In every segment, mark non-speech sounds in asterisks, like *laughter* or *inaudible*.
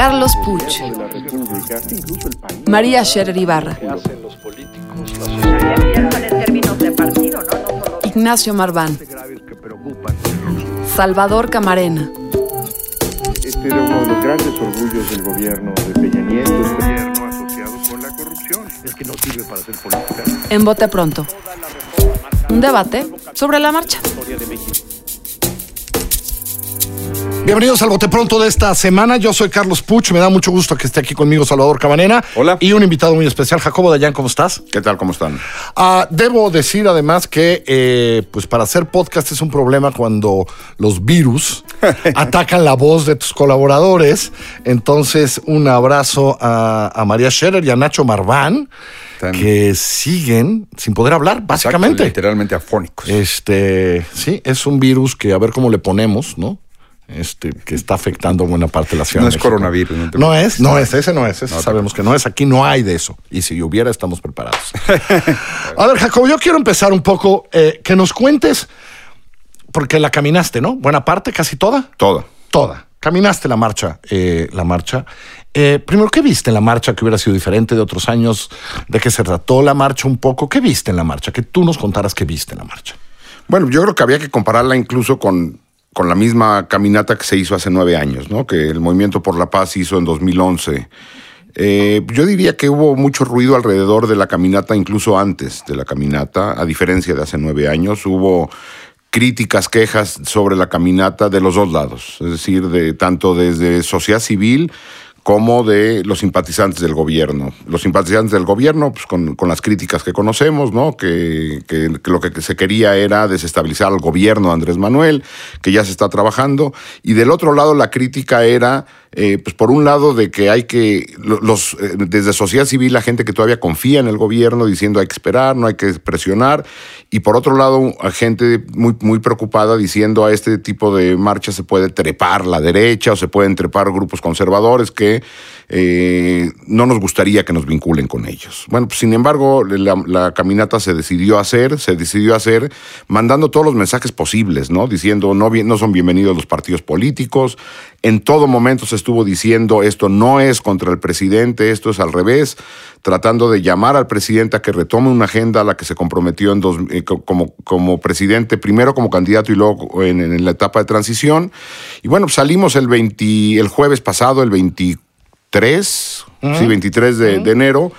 Carlos Puch, María Scherer Ibarra, Ignacio Marván, Salvador Camarena, Este era uno de los grandes orgullos del gobierno de Peña Nieto. Gobierno asociado con la corrupción. Es que no sirve para hacer política. en Bote Pronto. Un debate sobre la marcha. Bienvenidos al Bote Pronto de esta semana. Yo soy Carlos Puch. Me da mucho gusto que esté aquí conmigo Salvador Cabanena. Hola. Y un invitado muy especial, Jacobo Dayan. ¿Cómo estás? ¿Qué tal? ¿Cómo están? Ah, debo decir además que, eh, pues para hacer podcast es un problema cuando los virus *laughs* atacan la voz de tus colaboradores. Entonces, un abrazo a, a María Scherer y a Nacho Marván, que siguen sin poder hablar, básicamente. Exacto, literalmente afónicos. Este, sí, es un virus que a ver cómo le ponemos, ¿no? Este, que está afectando buena parte de la ciudad. No es México. coronavirus, no es, no es, ese no es, ese No, sabemos que no es. Aquí no hay de eso. Y si hubiera, estamos preparados. *laughs* a ver, Jacobo, yo quiero empezar un poco, eh, que nos cuentes, porque la caminaste, ¿no? Buena parte, casi toda. Todo. Toda. Caminaste la marcha, eh, la marcha. Eh, primero, ¿qué viste en la marcha que hubiera sido diferente de otros años? ¿De qué se trató la marcha un poco? ¿Qué viste en la marcha? Que tú nos contaras qué viste en la marcha. Bueno, yo creo que había que compararla incluso con, con la misma caminata que se hizo hace nueve años, ¿no? Que el Movimiento por la Paz hizo en 2011. Eh, yo diría que hubo mucho ruido alrededor de la caminata, incluso antes de la caminata, a diferencia de hace nueve años. Hubo críticas, quejas sobre la caminata de los dos lados, es decir, de tanto desde sociedad civil como de los simpatizantes del gobierno. Los simpatizantes del gobierno, pues con, con las críticas que conocemos, ¿no? Que, que- lo que se quería era desestabilizar al gobierno de Andrés Manuel, que ya se está trabajando. Y del otro lado, la crítica era, eh, pues por un lado, de que hay que, lo- los, eh, desde sociedad civil, la gente que todavía confía en el gobierno, diciendo hay que esperar, no hay que presionar. Y por otro lado, gente muy, muy preocupada diciendo a este tipo de marchas se puede trepar la derecha o se pueden trepar grupos conservadores que eh, no nos gustaría que nos vinculen con ellos. Bueno, pues sin embargo, la, caminata se decidió hacer, se decidió hacer mandando todos los mensajes posibles, ¿no? Diciendo no son bienvenidos los partidos políticos. En todo momento se estuvo diciendo esto no es contra el presidente, esto es al revés, tratando de llamar al presidente a que retome una agenda a la que se comprometió en dos- eh, co- como, como presidente, primero como candidato y luego en, en la etapa de transición. Y bueno, pues salimos el 20, el jueves pasado, el 23, sí, 23 de, de enero,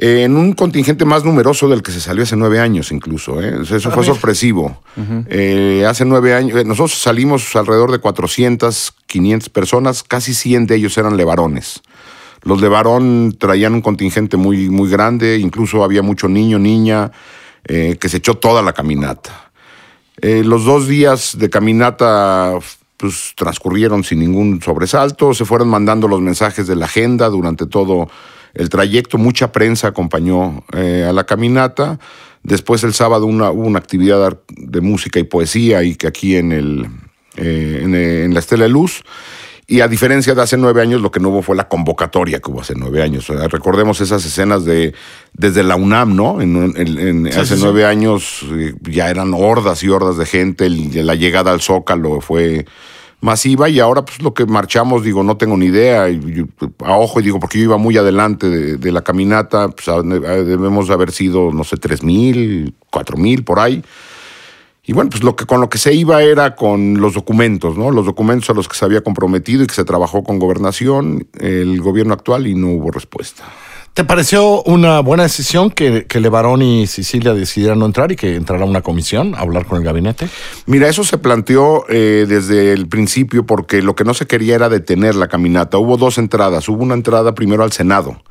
eh, en un contingente más numeroso del que se salió hace nueve años incluso. ¿eh? Eso fue sorpresivo. Eh, hace nueve años, eh, nosotros salimos alrededor de 400, 500 personas, casi 100 de ellos eran levarones. Los levarón traían un contingente muy, muy grande, incluso había mucho niño, niña, que se echó toda la caminata. Los dos días de caminata pues, transcurrieron sin ningún sobresalto, se fueron mandando los mensajes de la agenda durante todo el trayecto, mucha prensa acompañó eh, a la caminata. Después el sábado una- hubo una actividad de música y poesía y que aquí en, el, eh, en, eh, en la Estela de Luz. Y a diferencia de hace nueve años, lo que no hubo fue la convocatoria que hubo hace nueve años. Recordemos esas escenas de desde la UNAM, ¿no? En, hace sí, sí. nueve años ya eran hordas y hordas de gente. la llegada al Zócalo fue masiva y ahora pues lo que marchamos, digo, no tengo ni idea. y a ojo, y digo, porque yo iba muy adelante de, de la caminata, pues debemos haber sido, no sé, tres mil, cuatro mil, por ahí. Y bueno, pues lo que, con lo que se iba era con los documentos, ¿no? Los documentos a los que se había comprometido y que se trabajó con gobernación, el gobierno actual, y no hubo respuesta. ¿Te pareció una buena decisión que, que Levarón y Sicilia decidieran no entrar y que entrara una comisión a hablar con el gabinete? Mira, eso se planteó eh, desde el principio porque lo que no se quería era detener la caminata. Hubo dos entradas. Hubo una entrada primero al Senado,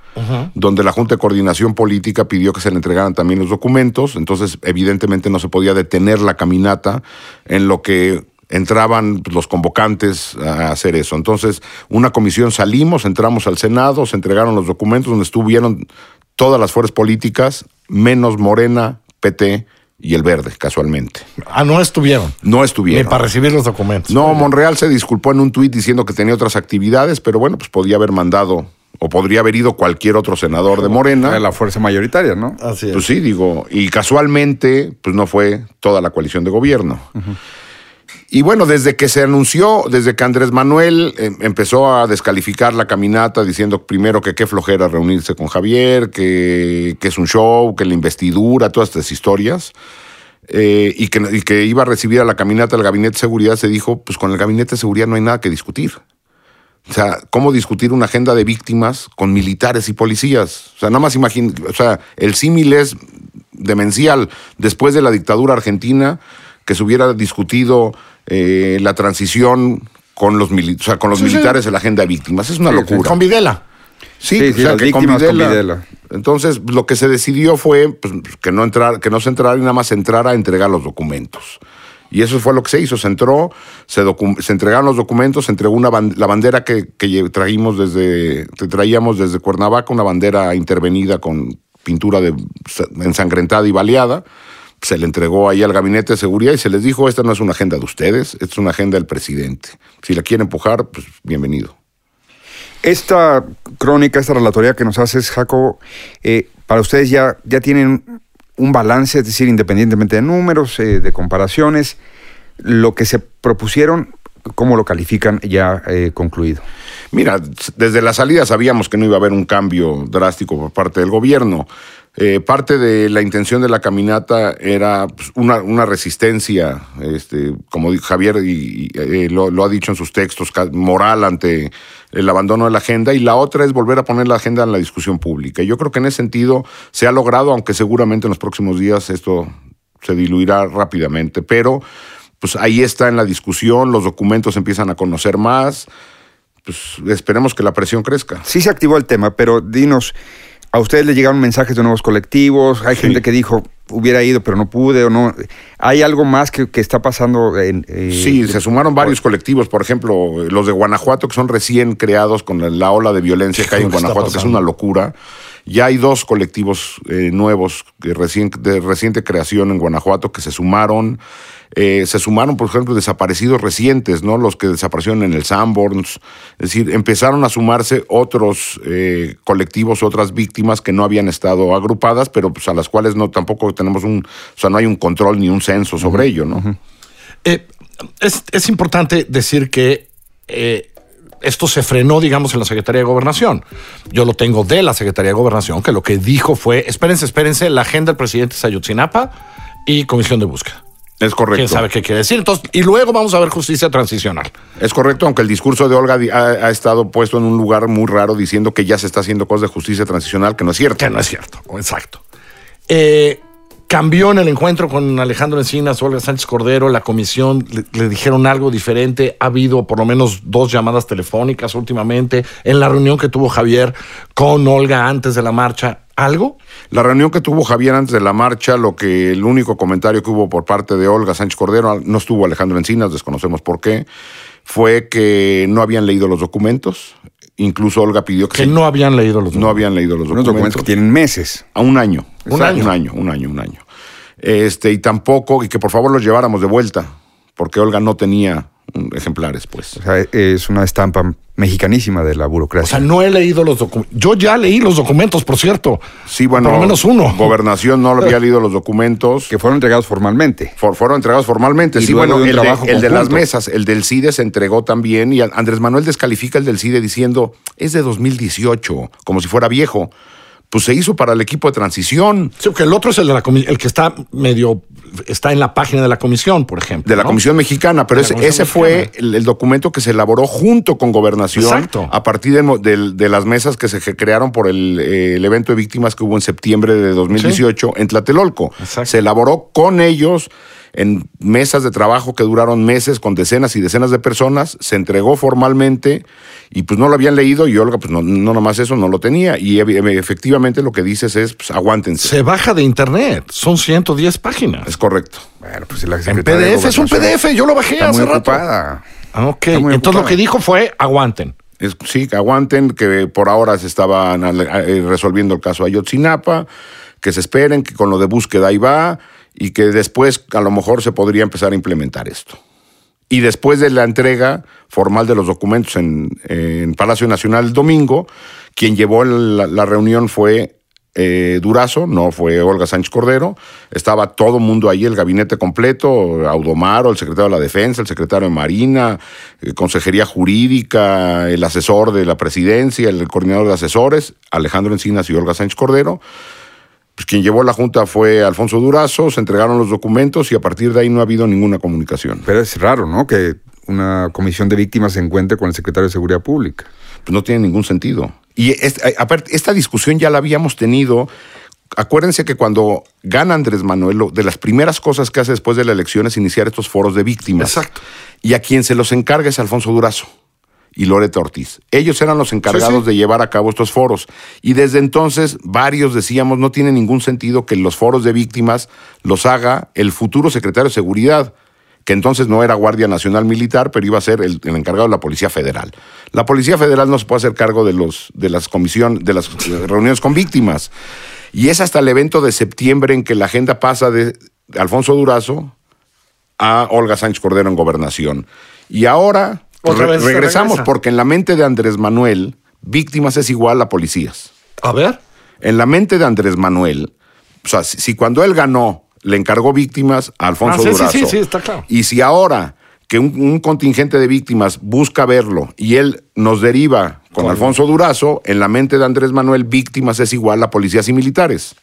donde la Junta de Coordinación Política pidió que se le entregaran también los documentos. Entonces, evidentemente no se podía detener la caminata en lo que entraban los convocantes a hacer eso. Entonces, una comisión salimos, entramos al Senado, se entregaron los documentos donde estuvieron todas las fuerzas políticas, menos Morena, PT y el Verde, casualmente. Ah, no estuvieron. No Ni estuvieron. para recibir los documentos. No, Monreal se disculpó en un tuit diciendo que tenía otras actividades, pero bueno, pues podía haber mandado o podría haber ido cualquier otro senador de Morena. Era la fuerza mayoritaria, ¿no? Así es. Pues sí, digo, y casualmente, pues no fue toda la coalición de gobierno. Y bueno, desde que se anunció, desde que Andrés Manuel eh, empezó a descalificar la caminata diciendo primero que qué flojera reunirse con Javier, que, que es un show, que la investidura, todas estas historias, eh, y, que, iba a recibir a la caminata del Gabinete de Seguridad, se dijo, pues con el Gabinete de Seguridad no hay nada que discutir. O sea, ¿cómo discutir una agenda de víctimas con militares y policías? O sea, nada más imagina, o sea, el símil es demencial. Después de la dictadura argentina, que se hubiera discutido eh, la transición con los, mili- o sea, con los militares en la agenda de víctimas. Es una Sí, sí, locura. Con Videla. Sí, Sí, o sí, sea, que con Videla. Entonces, lo que se decidió fue pues, que no entrar, que no se entrara y nada más entrara a entregar los documentos. Y eso fue lo que se hizo. Se entró, se, entregaron los documentos, se entregó una ban- la bandera que, que traímos desde, que traíamos desde Cuernavaca, una bandera intervenida con pintura de, ensangrentada y baleada. Se le entregó ahí al gabinete de seguridad y se les dijo, esta no es una agenda de ustedes, esta es una agenda del presidente. Si la quieren empujar, pues bienvenido. Esta crónica, esta relatoría que nos haces, Jaco, eh, para ustedes ya, ya tienen un balance, es decir, independientemente de números, eh, de comparaciones, lo que se propusieron, ¿cómo lo califican ya eh, concluido? Mira, desde la salida sabíamos que no iba a haber un cambio drástico por parte del gobierno. Eh, parte de la intención de la caminata era pues, una, resistencia, este, como Javier y, eh, lo, lo ha dicho en sus textos, moral ante el abandono de la agenda, y la otra es volver a poner la agenda en la discusión pública. Y yo creo que en ese sentido se ha logrado, aunque seguramente en los próximos días esto se diluirá rápidamente, pero pues ahí está en la discusión, los documentos empiezan a conocer más, pues esperemos que la presión crezca. Sí se activó el tema, pero dinos, ¿a ustedes les llegaron mensajes de nuevos colectivos? Hay Sí. gente que dijo, hubiera ido, pero no pude o no. ¿Hay algo más que, que está pasando? En, eh, Sí, se sumaron varios colectivos, por ejemplo, los de Guanajuato, que son recién creados con la, la ola de violencia que hay en ¿Qué está Guanajuato, que es una locura. Ya hay dos colectivos eh, nuevos de reciente creación en Guanajuato que se sumaron. Eh, se sumaron, por ejemplo, desaparecidos recientes, ¿no? Los que desaparecieron en el Sanborns. Es decir, empezaron a sumarse otros eh, colectivos, otras víctimas que no habían estado agrupadas, pero pues a las cuales no tampoco tenemos un, o sea, no hay un control ni un sobre ello, ¿no? Eh, es, es importante decir que eh, esto se frenó, digamos, en la Secretaría de Gobernación. Yo lo tengo de la Secretaría de Gobernación, que lo que dijo fue, espérense, espérense, la agenda del presidente es Ayotzinapa y comisión de búsqueda. Es correcto. ¿Quién sabe qué quiere decir? Entonces, y luego vamos a ver justicia transicional. Es correcto, aunque el discurso de Olga ha, ha estado puesto en un lugar muy raro diciendo que ya se está haciendo cosas de justicia transicional, que no es cierto. Que no es cierto, exacto. Eh, cambió en el encuentro con Alejandro Encinas, Olga Sánchez Cordero, la comisión, le, le dijeron algo diferente. Ha habido por lo menos dos llamadas telefónicas últimamente. En la reunión que tuvo Javier con Olga antes de la marcha, ¿algo? La reunión que tuvo Javier antes de la marcha, lo que el único comentario que hubo por parte de Olga Sánchez Cordero, no estuvo Alejandro Encinas, desconocemos por qué, fue que no habían leído los documentos. Incluso Olga pidió que, Que se- no habían leído los no habían leído los Unos documentos. documentos que tienen meses. A un año. Un Exacto, año. Un año, un año, un año. Este, y tampoco, y que por favor los lleváramos de vuelta, porque Olga no tenía ejemplares, pues. O sea, es una estampa mexicanísima de la O burocracia. sea, no he leído los documentos. Yo ya leí los documentos, por cierto. Sí, bueno. Por lo menos uno. Gobernación no había leído los documentos. que fueron entregados formalmente. For- fueron entregados formalmente. Y sí, bueno, de el de, trabajo el de las mesas, el del CIDE se entregó también y Andrés Manuel descalifica el del CIDE diciendo, es de 2018, como si fuera viejo. Pues se hizo para el equipo de transición Sí, porque el otro es el de la el que está medio está en la página de la comisión, por ejemplo. de la ¿no? Comisión Mexicana, pero ese, Comisión ese fue el, el documento que se elaboró junto con Gobernación Exacto. a partir de, las mesas que se crearon por el, eh, el evento de víctimas que hubo en septiembre de 2018 en Tlatelolco. Exacto. Se elaboró con ellos en mesas de trabajo que duraron meses con decenas y decenas de personas, se entregó formalmente y pues no lo habían leído y Olga pues no, no nomás eso no lo tenía y efectivamente lo que dices es pues aguántense. Se baja de internet. Son 110 páginas. Es correcto. Bueno, pues si la En PDF, es un PDF. Yo lo bajé Está hace muy rato. ocupada. Ah, ok. Está muy Entonces lo que dijo fue aguanten. Es- sí, que aguanten, que por ahora se estaban eh, resolviendo el caso Ayotzinapa, que se esperen, que con lo de búsqueda ahí va y que después a lo mejor se podría empezar a implementar esto. Y después de la entrega formal de los documentos en, en Palacio Nacional el domingo, quien llevó la, reunión fue eh, Durazo, no fue Olga Sánchez Cordero. Estaba todo mundo ahí, el gabinete completo, Audomaro, el secretario de la Defensa, el secretario de Marina, eh, Consejería Jurídica, el asesor de la presidencia, el coordinador de asesores, Alejandro Encinas y Olga Sánchez Cordero. Pues quien llevó la junta fue Alfonso Durazo, se entregaron los documentos y a partir de ahí no ha habido ninguna comunicación. Pero es raro, ¿no? Que una comisión de víctimas se encuentre con el secretario de Seguridad Pública. pues no tiene ningún sentido. Y es- a- aparte, esta discusión ya la habíamos tenido. Acuérdense que cuando gana Andrés Manuel, de las primeras cosas que hace después de la elección es iniciar estos foros de víctimas. Exacto. Y a quien se los encarga es Alfonso Durazo y Loreta Ortiz. Ellos eran los encargados Sí, sí. de llevar a cabo estos foros. Y desde entonces varios decíamos, no tiene ningún sentido que los foros de víctimas los haga el futuro secretario de Seguridad, que entonces no era Guardia Nacional Militar, pero iba a ser el, el encargado de la Policía Federal. La Policía Federal no se puede hacer cargo de, los, de las comisión, de las reuniones con víctimas. Y es hasta el evento de septiembre en que la agenda pasa de Alfonso Durazo a Olga Sánchez Cordero en gobernación. Y ahora Otra vez regresamos regresa. porque en la mente de Andrés Manuel, víctimas es igual a policías. A ver. En la mente de Andrés Manuel, o sea, si, si cuando él ganó le encargó víctimas a Alfonso Ah, sí, sí, Durazo. sí, sí, está claro. Y si ahora que un, un contingente de víctimas busca verlo y él nos deriva con Con- Alfonso Durazo, en la mente de Andrés Manuel, víctimas es igual a policías y militares.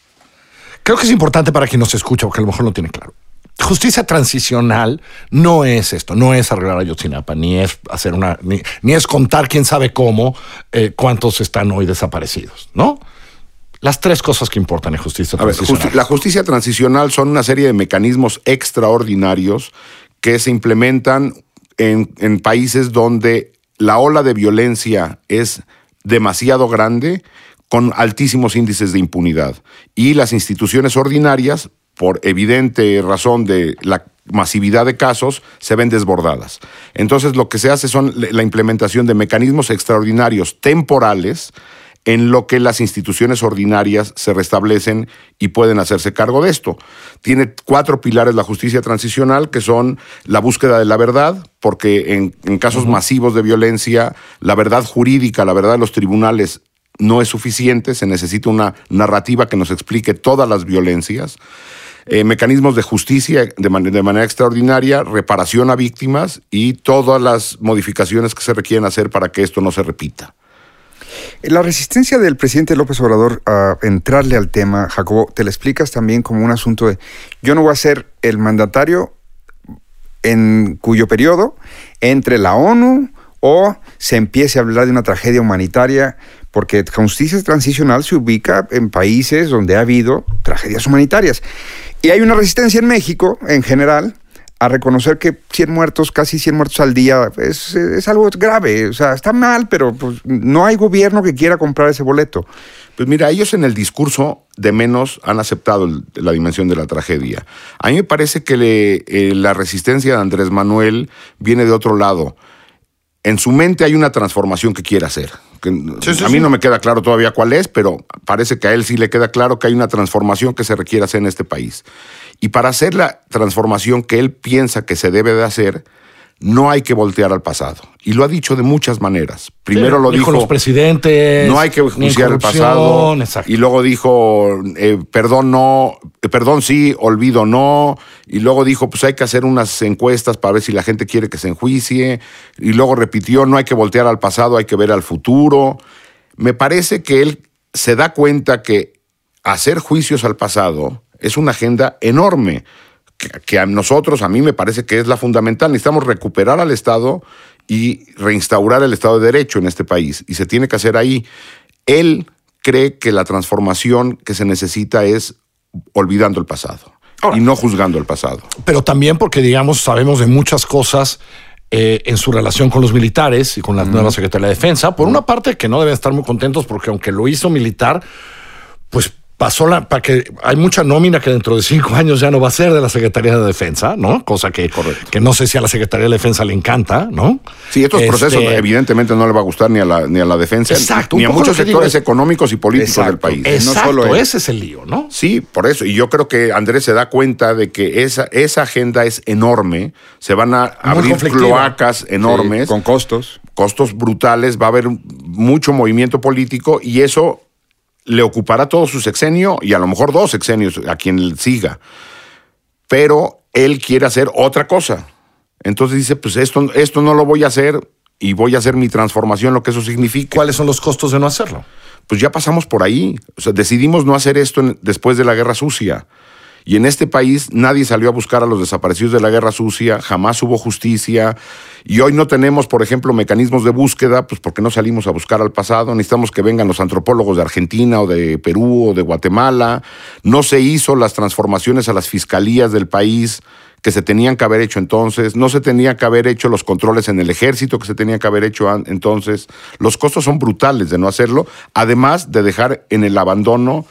Creo que es importante para quien nos escucha, porque a lo mejor no tiene claro. Justicia transicional no es esto, no es arreglar Ayotzinapa, ni es hacer una, ni, ni es contar quién sabe cómo eh, cuántos están hoy desaparecidos, ¿no? Las tres cosas que importan en justicia A ver, transicional. justi- la justicia transicional son una serie de mecanismos extraordinarios que se implementan en, en países donde la ola de violencia es demasiado grande, con altísimos índices de impunidad. Y las instituciones ordinarias, por evidente razón de la masividad de casos, se ven desbordadas. Entonces lo que se hace son la implementación de mecanismos extraordinarios temporales en lo que las instituciones ordinarias se restablecen y pueden hacerse cargo de esto. Tiene cuatro pilares la justicia transicional, que son la búsqueda de la verdad, porque en, en casos masivos de violencia, la verdad jurídica, la verdad de los tribunales no es suficiente, se necesita una narrativa que nos explique todas las violencias. Eh, mecanismos de justicia de, de manera extraordinaria, reparación a víctimas y todas las modificaciones que se requieren hacer para que esto no se repita. La resistencia del presidente López Obrador a entrarle al tema, Jacobo, te la explicas también como un asunto de yo no voy a ser el mandatario en cuyo periodo entre la ONU o se empiece a hablar de una tragedia humanitaria, porque justicia transicional se ubica en países donde ha habido tragedias humanitarias. Y hay una resistencia en México, en general, a reconocer que 100 muertos, casi 100 muertos al día, es, es algo grave. O sea, está mal, pero pues, no hay gobierno que quiera comprar ese boleto. Pues mira, ellos en el discurso de menos han aceptado la dimensión de la tragedia. A mí me parece que eh, la resistencia de Andrés Manuel viene de otro lado. En su mente hay una transformación que quiere hacer. que Sí, sí, a mí sí. no me queda claro todavía cuál es, pero parece que a él sí le queda claro que hay una transformación que se requiere hacer en este país. Y para hacer la transformación que él piensa que se debe de hacer, no hay que voltear al pasado. Y lo ha dicho de muchas maneras. Primero Sí, lo dijo dijo los presidentes. no hay que juzgar el pasado. exacto. Y luego dijo, eh, perdón no, eh, perdón sí, olvido no. Y luego dijo, pues hay que hacer unas encuestas para ver si la gente quiere que se enjuicie. Y luego repitió, no hay que voltear al pasado, hay que ver al futuro. Me parece que él se da cuenta que hacer juicios al pasado es una agenda enorme, que, a nosotros, a mí me parece que es la fundamental. Necesitamos recuperar al Estado y reinstaurar el Estado de Derecho en este país. Y se tiene que hacer ahí. Él cree que la transformación que se necesita es olvidando el pasado. y no juzgando el pasado. Pero también porque, digamos, sabemos de muchas cosas eh, en su relación con los militares y con la nueva Secretaría de Defensa. Por una parte, que no deben estar muy contentos porque aunque lo hizo militar, pues pasó la, para que hay mucha nómina que dentro de cinco *laughs* años ya no va a ser de la Secretaría de Defensa, ¿no? Cosa que, que no sé si a la Secretaría de Defensa le encanta, ¿no? Sí, estos Este, procesos evidentemente no le va a gustar ni a la, ni a la defensa, Exacto, ni a muchos sectores es- económicos y políticos del Exacto. país. Es- no Exacto, solo ese es el lío, ¿no? Sí, por eso. Y yo creo que Andrés se da cuenta de que esa, esa agenda es enorme. Se van a abrir cloacas enormes, Sí, con costos. costos brutales, va a haber mucho movimiento político y eso le ocupará todo su sexenio y a lo mejor dos sexenios a quien siga. Pero él quiere hacer otra cosa. Entonces dice, pues esto, esto no lo voy a hacer y voy a hacer mi transformación, lo que eso significa ¿Cuáles son los costos de no hacerlo? pues ya pasamos por ahí. O sea, decidimos no hacer esto en- después de la guerra sucia. Y en este país nadie salió a buscar a los desaparecidos de la guerra sucia, jamás hubo justicia. Y hoy no tenemos, por ejemplo, mecanismos de búsqueda, pues porque no salimos a buscar al pasado. Necesitamos que vengan los antropólogos de Argentina o de Perú o de Guatemala. No se hizo las transformaciones a las fiscalías del país que se tenían que haber hecho entonces, no se tenía que haber hecho los controles en el ejército que se tenía que haber hecho entonces. Los costos son brutales de no hacerlo, además de dejar en el abandono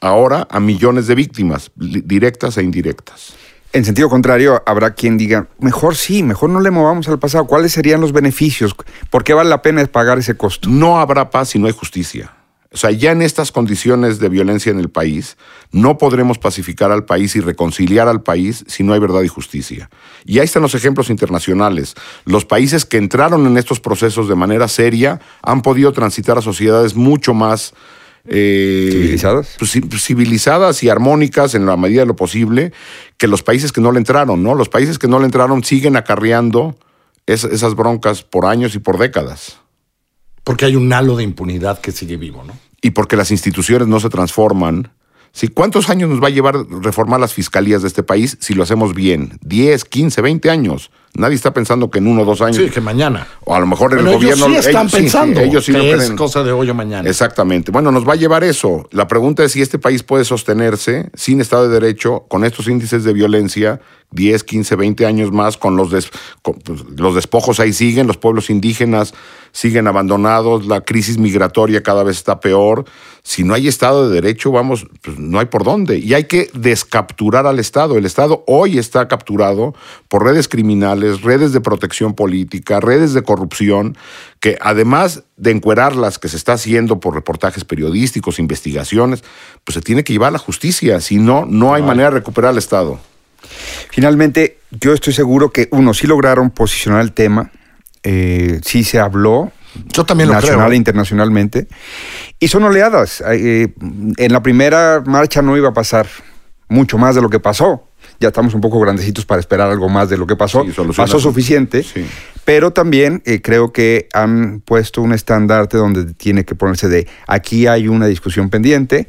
ahora a millones de víctimas, directas e indirectas. En sentido contrario, habrá quien diga, mejor sí, mejor no le movamos al pasado. ¿Cuáles serían los beneficios? ¿Por qué vale la pena pagar ese costo? No habrá paz si no hay justicia. O sea, ya en estas condiciones de violencia en el país, no podremos pacificar al país y reconciliar al país si no hay verdad y justicia. Y ahí están los ejemplos internacionales. Los países que entraron en estos procesos de manera seria han podido transitar a sociedades mucho más eh, ¿Civilizadas? pues, pues, civilizadas y armónicas en la medida de lo posible que los países que no le entraron, ¿no? Los países que no le entraron siguen acarreando es- esas broncas por años y por décadas. Porque hay un halo de impunidad que sigue vivo, ¿no? y porque las instituciones no se transforman. ¿sí? ¿Cuántos años nos va a llevar reformar las fiscalías de este país si lo hacemos bien? ¿10, 15, 20 años? Nadie está pensando que en uno o dos años. Sí, que mañana. O a lo mejor el Bueno, gobierno. ellos sí están ellos sí, sí, pensando ellos sí que lo es creen. cosa de hoy o mañana. Exactamente. Bueno, nos va a llevar eso. La pregunta es si este país puede sostenerse sin Estado de Derecho, con estos índices de violencia, 10, 15, 20 años más, con los, des- con, pues, los despojos ahí siguen, los pueblos indígenas siguen abandonados, la crisis migratoria cada vez está peor. Si no hay Estado de Derecho, vamos, pues no hay por dónde. Y hay que descapturar al Estado. El Estado hoy está capturado por redes criminales, redes de protección política, redes de corrupción, que además de encuerarlas que se está haciendo por reportajes periodísticos, investigaciones, pues se tiene que llevar a la justicia. Si no, no hay manera de recuperar al Estado. Finalmente, yo estoy seguro que, uno, sí lograron posicionar el tema, eh, sí se habló. Yo también lo nacional creo. e internacionalmente. Y son oleadas. Eh, en la primera marcha no iba a pasar mucho más de lo que pasó. Ya estamos un poco grandecitos para esperar algo más de lo que pasó. Sí, pasó su- suficiente. Sí. Pero también eh, creo que han puesto un estandarte donde tiene que ponerse de aquí hay una discusión pendiente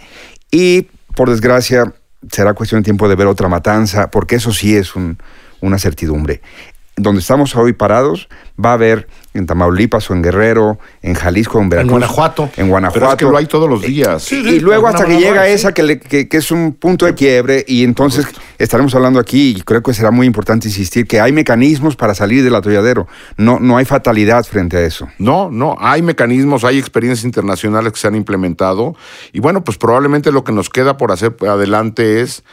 y por desgracia será cuestión de tiempo de ver otra matanza, porque eso sí es un- una certidumbre. Donde estamos hoy parados, va a haber en Tamaulipas o en Guerrero, en Jalisco, en Veracruz. Guanajuato. En Guanajuato. Pero es que lo hay todos los días. Sí, Y luego hasta que llega sí. esa que, le- que- que es un punto de quiebre y entonces estaremos hablando aquí y creo que será muy importante insistir que hay mecanismos para salir del atolladero. No, no hay fatalidad frente a eso. No, no, hay mecanismos, hay experiencias internacionales que se han implementado y bueno, pues probablemente lo que nos queda por hacer adelante es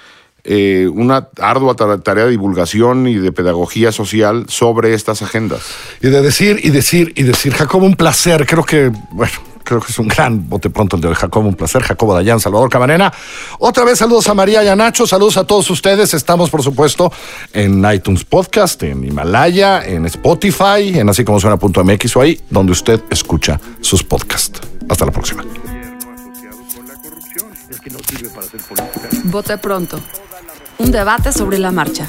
eh, una ardua ta- tarea de divulgación y de pedagogía social sobre estas agendas. Y de decir, y decir, y decir, Jacobo, un placer. Creo que, bueno, creo que es un gran bote pronto el de hoy, Jacobo, un placer. Jacobo Dayan, Salvador Camarena. Otra vez saludos a María y a Nacho, saludos a todos ustedes. Estamos, por supuesto, en iTunes Podcast, en Himalaya, en Spotify, en así como suena.mx o ahí, donde usted escucha sus podcasts. Hasta la próxima. gobierno asociado con la corrupción. Es que no sirve para hacer política. Vote pronto. Un debate sobre la marcha.